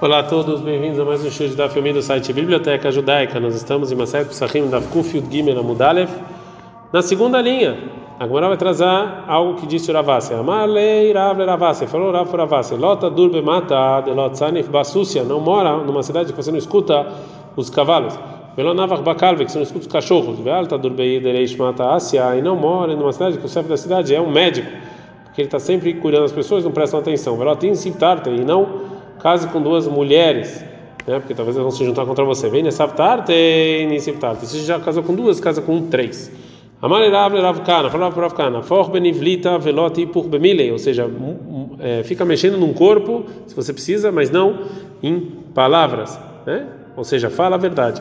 Olá a todos, bem-vindos a mais um show da filme do site Biblioteca Judaica. Nós estamos em Maseret Psachim da Kuf Gimel Amudalev. Na segunda linha, agora vai trazer algo que disse Ravase. Amalei Rav Ravase, falou Rav Ravase. Lota durbe mata de lot sanif basúcia. Não mora numa cidade que você não escuta os cavalos. Velo navach bakalve, que você não escuta os cachorros. Vealta durbe dereish mata asia. E não mora numa cidade que o chefe da cidade é um médico. Porque ele está sempre cuidando das pessoas, não prestam atenção. Velotin e não case com duas mulheres, né? Porque talvez elas vão se juntar contra você. Vem nessa tem nesse Se já casou com duas, casa com três. Para por bemile, ou seja, é, fica mexendo num corpo, se você precisa, mas não em palavras, né? Ou seja, fala a verdade.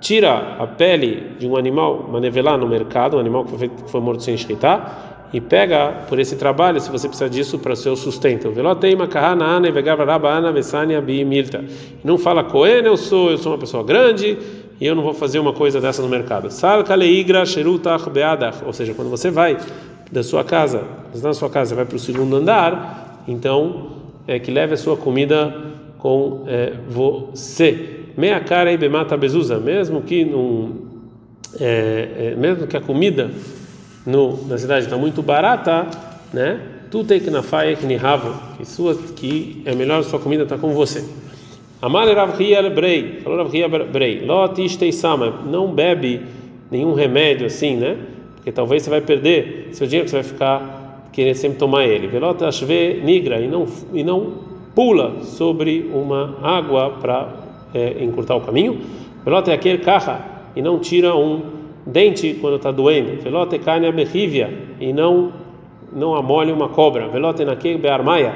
Tira a pele de um animal, manevelar no mercado, um animal que foi, foi morto sem escritar, e pega por esse trabalho, se você precisa disso para o seu sustento. Não fala Cohen, eu sou, eu sou uma pessoa grande e eu não vou fazer uma coisa dessa no mercado. Ou seja, quando você vai da sua casa, na sua casa, vai para o segundo andar, então é que leve a sua comida com é, você. Meia cara e bemata bezuza, mesmo que não, é, é, mesmo que a comida no, na cidade está muito barata, né? Tu tem que na faia que nihavo, que sua que é melhor sua comida está com você. Amal Rav Brei, falou Rav Brei, Lotistei sama, não bebe nenhum remédio assim, né? Porque talvez você vai perder seu dinheiro, você vai ficar querendo sempre tomar ele. Velota ashve nigra e não e não pula sobre uma água para é, encurtar o caminho. Velota aquele carra e não tira um dente quando está doendo. Velote carne berrívia e não não amole uma cobra. Velote naquele bearmaia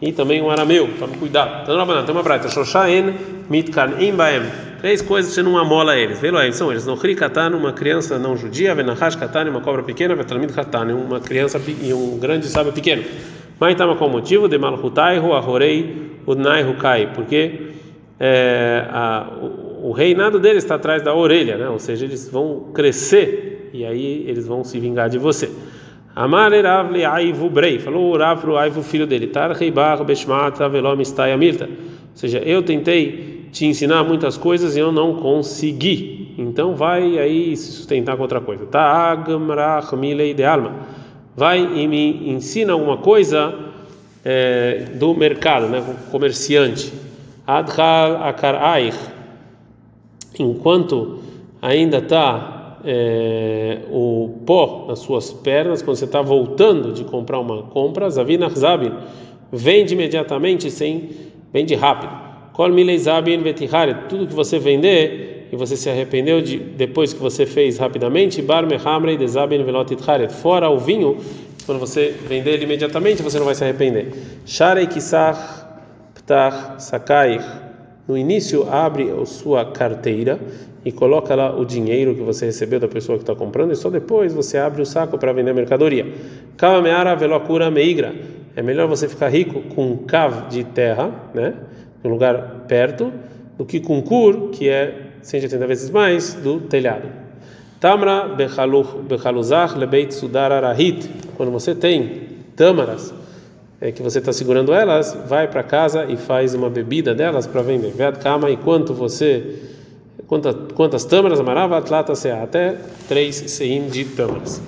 e também um arameu. Tome cuidado. Então, tem uma brata. Shoshaen mitkan imbaem. Três coisas você não amola eles. Veloem são eles. No katan, uma criança não judia. Venahash katan, uma cobra pequena. Vetalmid katan, uma criança e um grande sábio pequeno. Mas estava com o motivo de malhutaihu ahorei udnai hukai. Porque é, a, o reinado deles está atrás da orelha, né? ou seja, eles vão crescer e aí eles vão se vingar de você. Amar Eravle Aivu Brei, falou o Rav pro Aivu, filho dele, Tar Reibar Beshmata Velom Istai Amirta. Ou seja, eu tentei te ensinar muitas coisas e eu não consegui. Então vai aí se sustentar com outra coisa. Ta'agamrach Milei de Alma. Vai e me ensina alguma coisa é, do mercado, né? Comerciante. Adhal Akaraich enquanto ainda está é, o pó nas suas pernas, quando você está voltando de comprar uma compra, Zavina Zabin, vende imediatamente sem, vende rápido. Vetihare, tudo que você vender e você se arrependeu de, depois que você fez rapidamente, Velotitharet, fora o vinho, quando você vender ele imediatamente, você não vai se arrepender. Sharei Kisach Ptach Sakaich no início, abre a sua carteira e coloca lá o dinheiro que você recebeu da pessoa que está comprando, e só depois você abre o saco para vender a mercadoria. Kavameara velocura meigra. É melhor você ficar rico com cav de terra, né, um lugar perto, do que com cur, que é 180 vezes mais do telhado. Tamra bechaluzach lebeit sudar. Quando você tem tâmaras é, que você está segurando elas, vai para casa e faz uma bebida delas para vender. Ved kama e quanto você quantas, quantas tâmaras amarava atlata se até três sein de tâmaras.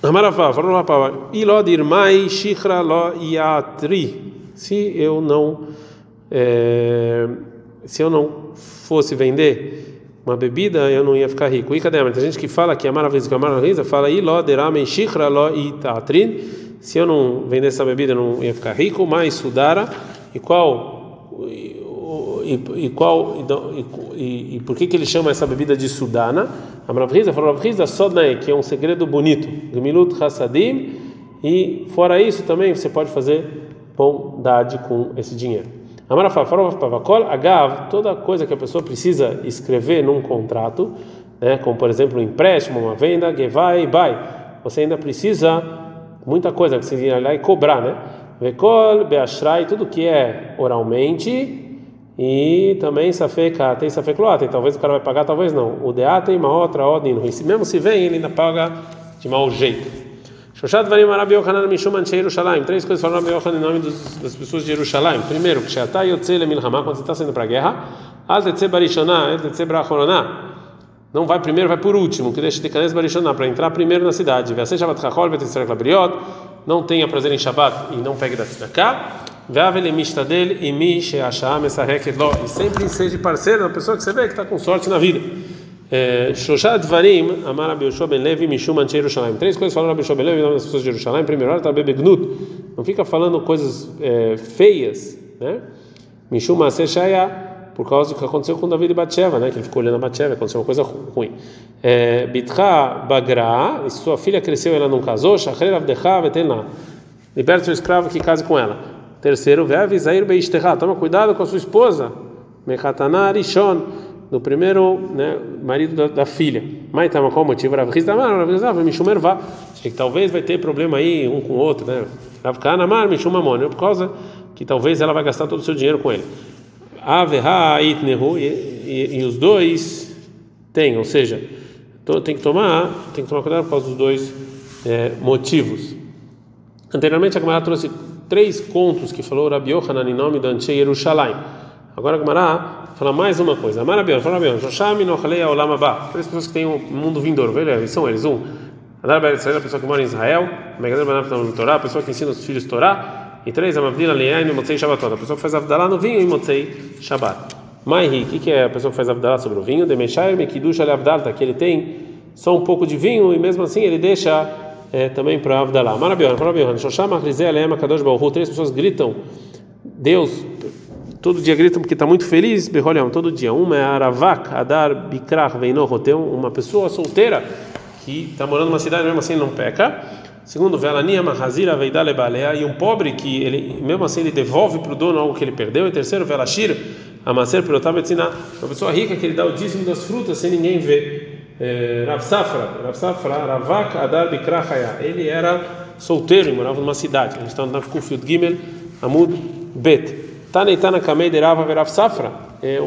Amarafá, falou lá ilod irmai shichra lo yatri. Se eu não é, se eu não fosse vender uma bebida, eu não ia ficar rico. E cadê? Tem gente que fala que a maravilha que a maravilha fala ilod irmai shichra lo itatrin se eu não vendesse essa bebida eu não ia ficar rico, mas sudara e qual e, e qual e, e, por que que ele chama essa bebida de sudana? A Mravriza falou Mravriza Sodnae, que é um segredo bonito, Gemilut Hassadim, e fora isso também você pode fazer bondade com esse dinheiro. Falou Pavakol Agav, toda coisa que a pessoa precisa escrever num contrato, né, como por exemplo um empréstimo, uma venda, Gevai, Bai, você ainda precisa muita coisa que você ir lá e cobrar, né? Vekol, Beashrai, tudo que é oralmente e também Safeka, tem Safekloate, talvez o cara vai pagar, talvez não. O Deata e uma outra ordem Mesmo se vem, ele ainda paga de mau jeito. Shoshat Varim Arabi Yochanan Mishum Anshei Yerushalayim. Três coisas falaram Rabi Yochanan em nome dos, das pessoas de Yerushalayim. Primeiro, que Sheatá Yotze Lemilhamá, quando você está saindo para a guerra, Al Tetze Tetze. Não vai primeiro, vai por último, que deixa de Kanes Barishaná, para entrar primeiro na cidade. Vese Shabbat Chachol, Vetetzerek Labriot. Não tenha prazer em Shabbat e não pegue da tzedakah. E sempre seja parceiro da pessoa que você vê que está com sorte na vida. Shoshat Varim, Amar Rabi Yoshua ben Levi, Mishum Anche Yerushalayim. Três coisas falaram Rabi Yoshua ben Levi, nome das pessoas de Jerusalém. Primeiro, ela está bebegnut. Não fica falando coisas é, feias, né? Mishum Maser Shaya, por causa do que aconteceu com David e Batsheva, né? Que ele ficou olhando a Batsheva, aconteceu uma coisa ruim. Bitcha Bagra, e sua filha cresceu ela não casou, Shachrer Avdecha Vetená. Liberta seu escravo que case com ela. Terceiro, Ve'av Isair Beishterá, toma cuidado com a sua esposa. Mechatana Rishon do primeiro né, marido da, da filha. Mas tá, qual o motivo? Rav Rizamar, Rav Rizamar, Mishum Ervá. Que talvez vai ter problema aí um com o outro, né? Rav Kanamar, Mishum Mamon. Por causa que talvez ela vai gastar todo o seu dinheiro com ele. Aveha Itnehu. E os dois têm, ou seja, tem que tomar, tem que tomar cuidado por causa dos dois é, motivos. Anteriormente a Gemara trouxe três contos que falou Rabi Yohanan em nome da Anche Yerushalayim. Agora a Gemara fala mais uma coisa. Marabion, fala Marabion. Joshami no Halei Olam. Três pessoas que têm um mundo vindouro. Eles são eles. Um, a pessoa que mora em Israel. A pessoa que ensina os filhos Torá. E três, Amavdila Leai no Motzei Shabbatot. A pessoa que faz Avdalá no vinho e Motzei Shabbat. Maihi, o que é a pessoa que faz Avdalá sobre o vinho? Demeshair Mekidush Ale Avdalta, que ele tem só um pouco de vinho e mesmo assim ele deixa é, também para Avdalá. Marabion, Marabion. Shosham Achrizé Aleem Akadosh Baruch Três pessoas gritam. Deus todo dia gritam porque está muito feliz, Berroliam, todo dia. Uma é Aravak, Adar, Bikrach, Veinohotem, uma pessoa solteira que está morando numa cidade mesmo assim não peca. Segundo, Velania, Mahazira, Veidale, Balea, e um pobre que ele, mesmo assim ele devolve para o dono algo que ele perdeu. E terceiro, Velashir, Amaser, Pirotab, Etzina, uma pessoa rica que ele dá o dízimo das frutas sem ninguém ver. É, Rav Safra, Rav Safra, Ravak, Adar, Bikrach, ele era solteiro e morava numa cidade. A gente está no Kufyud Gimel, Amud, Bet. Taneitana Kamei de Rava Verav Safra.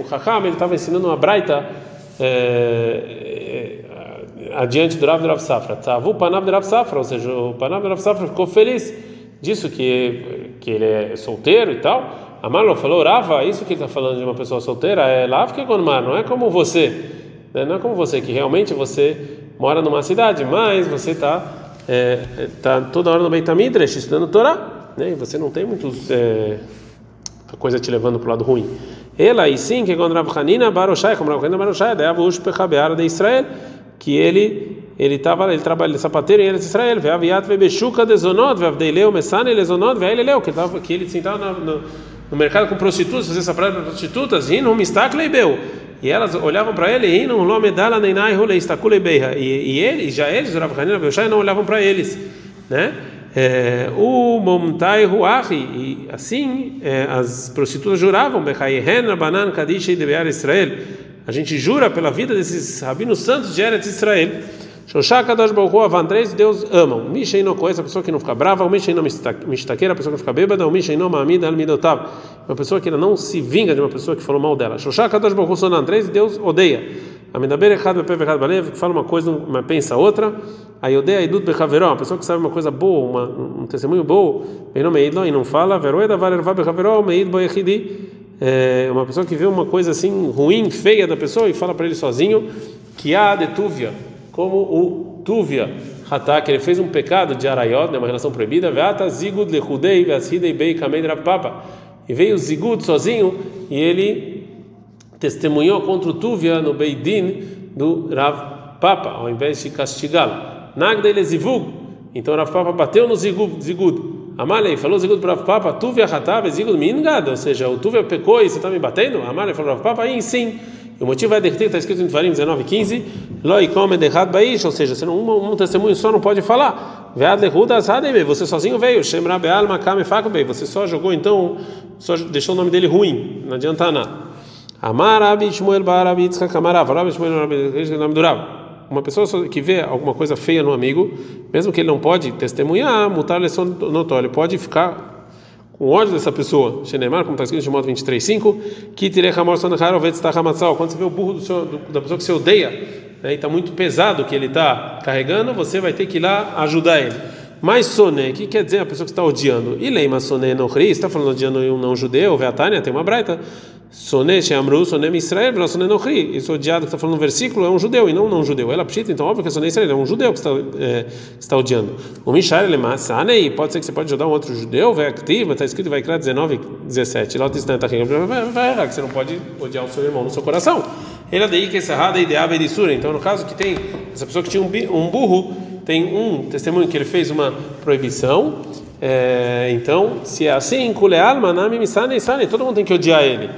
O Chacham ele estava ensinando uma braita é, adiante do Rav Rav Safra. Tavu Panav de Rav Safra, ou seja, o Panav de Rav Safra ficou feliz disso que que ele é solteiro e tal. A Marlon falou, Rava, isso que ele está falando de uma pessoa solteira é Lav que Gonmar, não é como você, né? não é como você que realmente você mora numa cidade, mas você está é, tá toda hora no Beit Midrash estudando Torá, né? E você não tem muitos é, coisa te levando para o lado ruim. Ela e sim que quando Rav Hanina Baroshai, como Rav Hanina Baroshai, da Avush Pechabeara de Israel, que ele ele estava ele trabalha sapateiro em Eretz Israel, de zonot, ve avdeileu mesane lezonot, ve ele que tava que ele sentava no, no, mercado com prostitutas, fazia sapateiro para prostitutas, e não mistakleibeu. E elas olhavam para ele, e não lomedala nem nai role istakuleibeha. E ele, já eles, Rav Hanina Baroshai, não olhavam para eles, né? É, o Momtai Ruahi, e assim é, as prostitutas juravam, Banan Kadish Israel. A gente jura pela vida desses rabinos santos de Eretz Israel. Shoshaka Dosh Baruch Avan, três Deus amam. Misha no essa pessoa que não fica brava, o Misha no mistaqueira, a pessoa que não fica bêbada, o Misha no mamida al midotav, uma pessoa que não se vinga de uma pessoa que falou mal dela. Shoshaka Dosh Baruch Sonan, três Deus odeia. Amendaber Echad Bepev Echad Balev, que fala uma coisa, mas pensa outra. Ayodei Aidut Bechaveró, uma pessoa que sabe uma coisa boa, uma, um testemunho bom, e não fala, Veroeda Valervá Bechaveró, Meid Boyechidi. É uma pessoa que vê uma coisa assim ruim, feia da pessoa e fala para ele sozinho que há de Túvia, como o Túvia, Hatá, que ele fez um pecado de Arayot, né, uma relação proibida, Veata Zigud Lechudei Vashidei Bei Kamed Papa. E veio Zigud sozinho e ele testemunhou contra o Tuvia no Beidin do Rav Papa, ao invés de castigá-lo. Nagda ele zivug. Então Rav Papa bateu no zigud. Amalei falou zigud para Rav Papa, Tuvia hatav zigud mingad, ou seja, o Tuvia pecou e você está me batendo? Amalei falou Rav Papa, aí sim. E o motivo é que está escrito em Tvarim 19:15, loi come baish, ou seja, senão um, um testemunho só não pode falar. Vead lehudas hadebe, você sozinho veio, Shem rabeal makame fakbe, você só jogou então, só deixou o nome dele ruim, não adianta nada. Amar Rabi Shmuel Bar Rabi Yitzchak Amar Rav Rabi Shmuel Rabi nome do Rav. Uma pessoa que vê alguma coisa feia no amigo, mesmo que ele não pode testemunhar, mutar lição notória, ele pode ficar com ódio dessa pessoa. Shenemar, como está escrito em modo 23.5, que tirei Hamor Hamatzal. Quando você vê o burro do seu, do, da pessoa que você odeia, né, e está muito pesado que ele está carregando, você vai ter que ir lá ajudar ele. Mas soné, que quer dizer a pessoa que está odiando? E leima soné no ri, está falando odiando um não judeu, Veatânia, tem uma braita. Soné Sheamru, Soné Israel, Vela Soné Nochri. Isso odiado que está falando no versículo é um judeu e não um não judeu. Ela pshita, então óbvio que é Soné Israel, é um judeu que está, é, que está odiando. O Mishar Lemasanei, pode ser que você pode ajudar um outro judeu, vai activo, está escrito vai criar 19, 17. Lá está que você não pode odiar o seu irmão no seu coração. Ele é daí que esse errado é ideal de sura. Então, no caso que tem essa pessoa que tinha um burro, tem um testemunho que ele fez uma proibição. É, então, se é assim, todo mundo tem que odiar ele.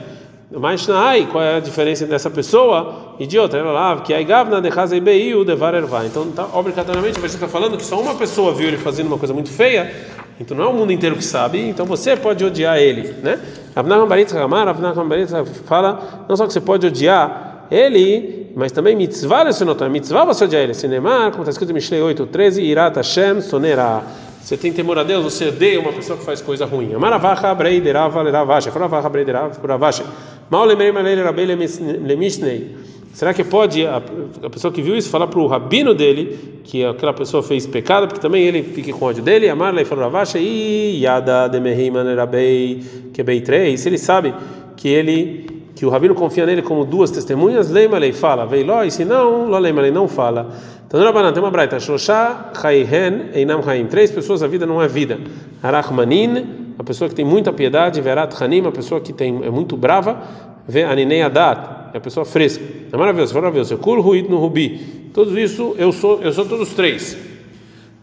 Mas ai, qual é a diferença dessa pessoa e de outra? Ela lá, que a gavna de hazei o devar ervá. Então, tá, obrigatoriamente, pessoa está falando que só uma pessoa viu ele fazendo uma coisa muito feia, então não é o mundo inteiro que sabe, então você pode odiar ele, né? Avnacham Baritz Ramar, Avnacham Baritz fala, não só que você pode odiar ele, mas também mitzvah lesonotar, mitzvah você odiar ele. Sinemar, como está escrito em Mishlei 8, 13, Irat Hashem sonera. Você tem temor a Deus, você odeia uma pessoa que faz coisa ruim. Amaravacha breiderava leravacha, faravacha breiderava leravacha. Mal lembrei maneira rabei lemishnei. Será que pode a, a, pessoa que viu isso falar para o rabino dele que aquela pessoa fez pecado, porque também ele fique com ódio dele? Amar lei falou ravacha e yada demehim manerabei kebei três. Se ele sabe que ele que o rabino confia nele como duas testemunhas, leima lei fala, veiló, e se não, lo leima lei não fala. Então, Rabanan, tem uma braita, Shoshá, Chaihen, Einam Chaim. Três pessoas, a vida não é vida. Arachmanin, a pessoa que tem muita piedade, Verat Hanim, a pessoa que tem, é muito brava, Ve Aninei Adat, é a pessoa fresca. É maravilhoso, maravilhoso. Kul Huit no Rubi. Tudo isso, eu sou, eu sou todos três.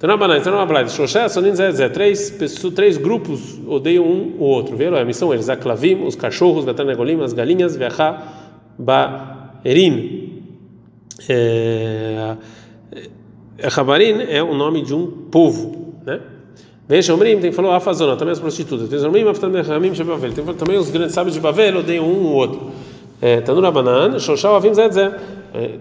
Uma braita, Shoshá, Sonin Zé, três, três grupos odeiam um o outro. Vê a missão eles, Aklavim, os cachorros, Vetanegolim, as galinhas, Veachá, Baerin. É Rabarim é o nome de um povo, né? Veja, Omrim tem falou Afazona, também as prostitutas. Tem Omrim, Aftamim, Shebavel. Tem também os grandes sábios de Bavel odeiam um o outro. Tanura Banan, Shoshau Avim Zedzé.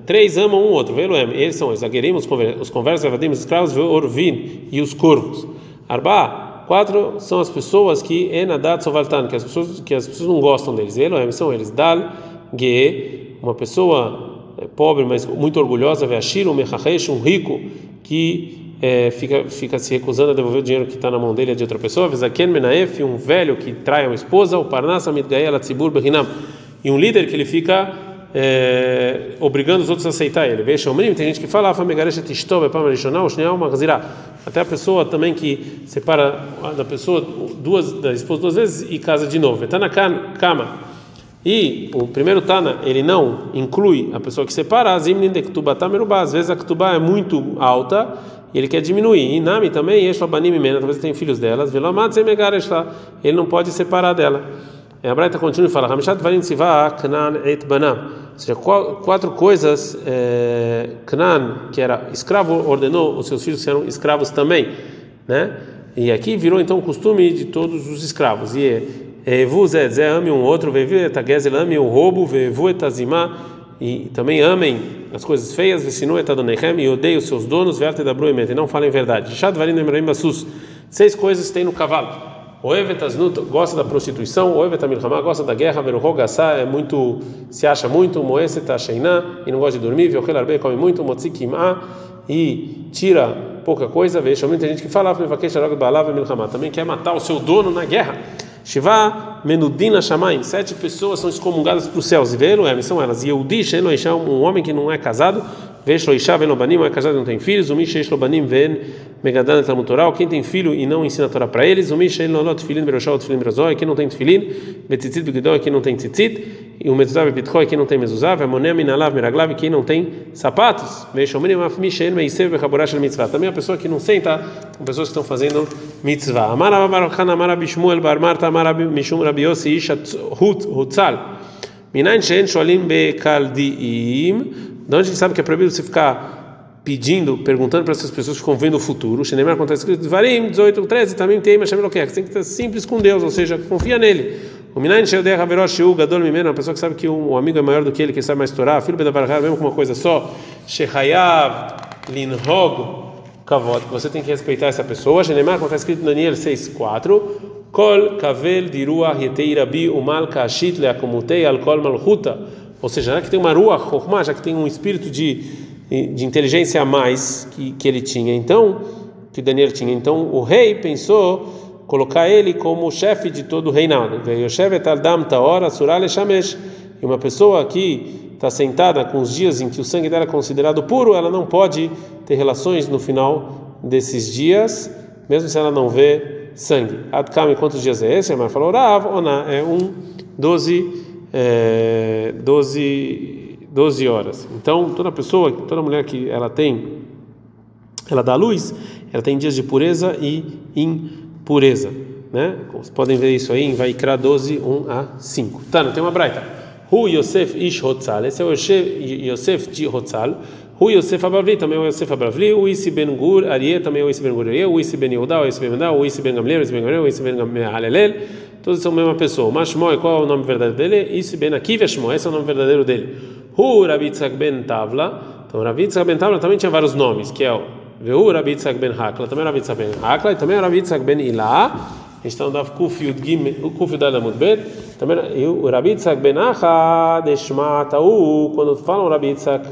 Três amam um outro. Veluem, eles são os Aguerim, os conversos, Avadim, os escravos, Orvin e os corvos. Arba, quatro são as pessoas que Enadat Sovaltan, que as pessoas que as pessoas não gostam deles. Veluem são eles. Dal, Ge, uma pessoa pobre, mas muito orgulhosa, Veashir, um Mechachesh, um rico que é, fica, fica se recusando a devolver o dinheiro que está na mão dele de outra pessoa, Vezaken Menaef, um velho que trai uma esposa, o Parnasa Mitgael Tzibur Bechinam, e um líder que ele fica é, obrigando os outros a aceitar ele. Veja, tem gente que fala, até a pessoa também que separa da pessoa duas da esposa duas vezes e casa de novo. Está na cama e o primeiro Tana, ele não inclui a pessoa que separa, às vezes a Ketubá é muito alta e ele quer diminuir. E Nami também, talvez tenha filhos delas, ele não pode separar dela. A Braita continua e fala: Hamishat Varim Siva Knan et Banam. Ou seja, quatro coisas é, Knan, que era escravo, ordenou os seus filhos serão escravos também. Né? E aqui virou então o costume de todos os escravos. E Evu Zé ame um outro, Vevu etagezel ame o roubo, Vevu etazimá, e também amem as coisas feias, Vesinu etadonechem, e odeiem os seus donos, Verte da Bruemet, e não falem verdade. Shad varim emraim basus. Seis coisas tem no cavalo. O Evetaznut gosta da prostituição, o Evetamilhamá gosta da guerra, Veruho Gassá é muito, se acha muito, Moeseta Sheiná, e não gosta de dormir, Viochel Arbe come muito, Motzikimá, e tira pouca coisa, veja, muita gente que fala, também quer matar o seu dono na guerra. Shiva Menudina Shamaim, sete pessoas são excomungadas para os céus, e velo são elas. Yehudi Sheno Isha, um homem que não é casado, Veshlo Isha Venobanim, é casado não tem filhos, Umi Sheshlo Banim Ven Megadan Talmutoral, quem tem filho e não ensina a Torá para eles, Umi Shelo Lot Filin Beroshal Filin Berozoi, quem não tem Filin, Betzitzit Begidoi, quem não tem Tzitzit, e o Mezuzav Bitchoi, quem não tem Mezuzav, Amonem Minalav Miraglav, quem não tem sapatos, Veshomrim Afmi Shein Meisev Bechaborash Mitzvah, também a pessoa que não senta com pessoas que estão fazendo mitzvah. Amara Baruchan Amara Bishmuel Bar Marta Amara Mishum Rabi Yossi Isha Hutzal. Minain Shein Sholim Bekaldiim. De onde a gente sabe que é proibido você ficar pedindo, perguntando para essas pessoas que ficam vendo o futuro. Shenemar acontece escrito Varim 18, 13, também tem, mas chama Você tem que estar simples com Deus, ou seja, confia nele. O Minain Sheodeh Haverosh Hu Gadol Mimeno, uma pessoa que sabe que um amigo é maior do que ele, que sabe mais Torá, filho Bedavarachar, mesmo com uma coisa só. Shehayav Linhog kavod, você tem que respeitar essa pessoa. Genemar, como está escrito Daniel 6:4, kol kavel dirua yetei rabi umal kashit leakomutei al kol malchuta. Ou seja, já que tem uma rua já que tem um espírito de de inteligência a mais que, que ele tinha, então que Daniel tinha. Então o rei pensou colocar ele como chefe de todo o reinado. E uma pessoa que está sentada com os dias em que o sangue dela é considerado puro, ela não pode ter relações no final desses dias, mesmo se ela não vê sangue. Adkame, quantos dias é esse? A mãe falou, Rav, Oná, é um, doze, é, doze, doze horas. Então, toda pessoa, toda mulher que ela tem, ela dá luz, ela tem dias de pureza e impureza. Né? Vocês podem ver isso aí em Vaikra 12, 1 a 5. Tá, não tem uma braita. Hu Yosef Ish Hotzal, esse é o Yosef de Hotzal. Hu Yosef Abavli, também é o Yosef Abavli. O Isi Ben Gur Arieh, também é o Isi Ben Gur Arieh. O Isi Ben Yehuda, o Isi Ben Yehuda. O Isi Ben Gamliel, o Isi Ben Gamliel. O Isi Ben. Todos são a mesma pessoa. Mas Shmoy, qual é o nome verdadeiro dele? Isi Ben Akiva Shmoy, esse é o nome verdadeiro dele. Hu Ben Tavla. Então, Rabitzak Ben Tavla também tinha vários nomes, que é o Veu Rabitzak Ben Hakla, também Rabitzak Ben Hakla, e também Rabitzak Ben Ilah. A gente está no Daf Kuf Yud Gim, Kuf Yud Alamud Bet. Também o Rabitzak Ben Acha, Deshmatau, quando falam Rabitzak,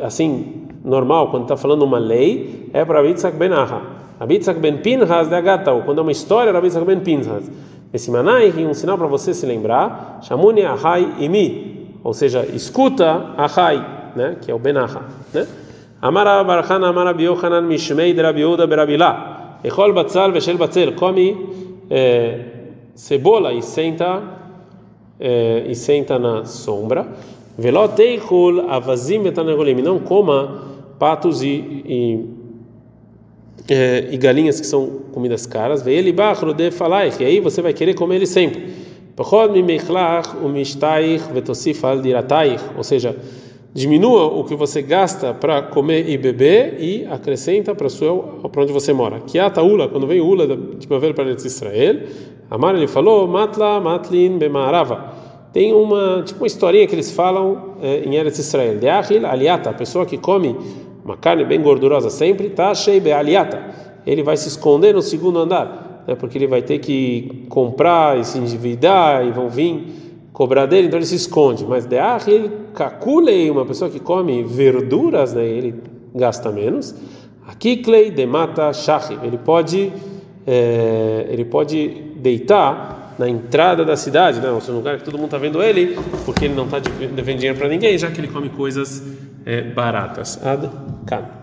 assim, normal, quando está falando uma lei, é para Rabitzak Ben Acha. Rabitzak Ben Pinhas de Agatau, quando é uma história, Rabitzak Ben Pinhas. Esse manai, um sinal para você se lembrar, Shamuni Ahai Imi, ou seja, escuta Ahai, né, que é o Ben Acha, né? Amara Barachana Amara Biochanan Mishmei de Rabiuda Berabila. Echol Batzal Veshel Batzel. Come cebola e senta e senta na sombra. Velot Eichul Avazim Betanegolim. Não coma patos e, e, e galinhas que são comidas caras. Veili Bachro de Falaich. E aí você vai querer comer ele sempre. Ou seja, diminua o que você gasta para comer e beber e acrescenta para para onde você mora. Que a taula, quando vem ula de Bavel para Israel, Amar ele falou, matla matlin bemarava. Tem uma tipo uma historinha que eles falam em Eretz Israel. De aliata, a pessoa que come uma carne bem gordurosa sempre, tá cheio aliata. Ele vai se esconder no segundo andar, né, porque ele vai ter que comprar e se endividar e vão vir cobrar dele, então ele se esconde. Mas de ele calculei uma pessoa que come verduras, né, ele gasta menos. Aqui de mata shachi, ele pode é, ele pode deitar na entrada da cidade, né, no lugar que todo mundo está vendo ele, porque ele não está devendo dinheiro para ninguém, já que ele come coisas é, baratas. Ad -kan.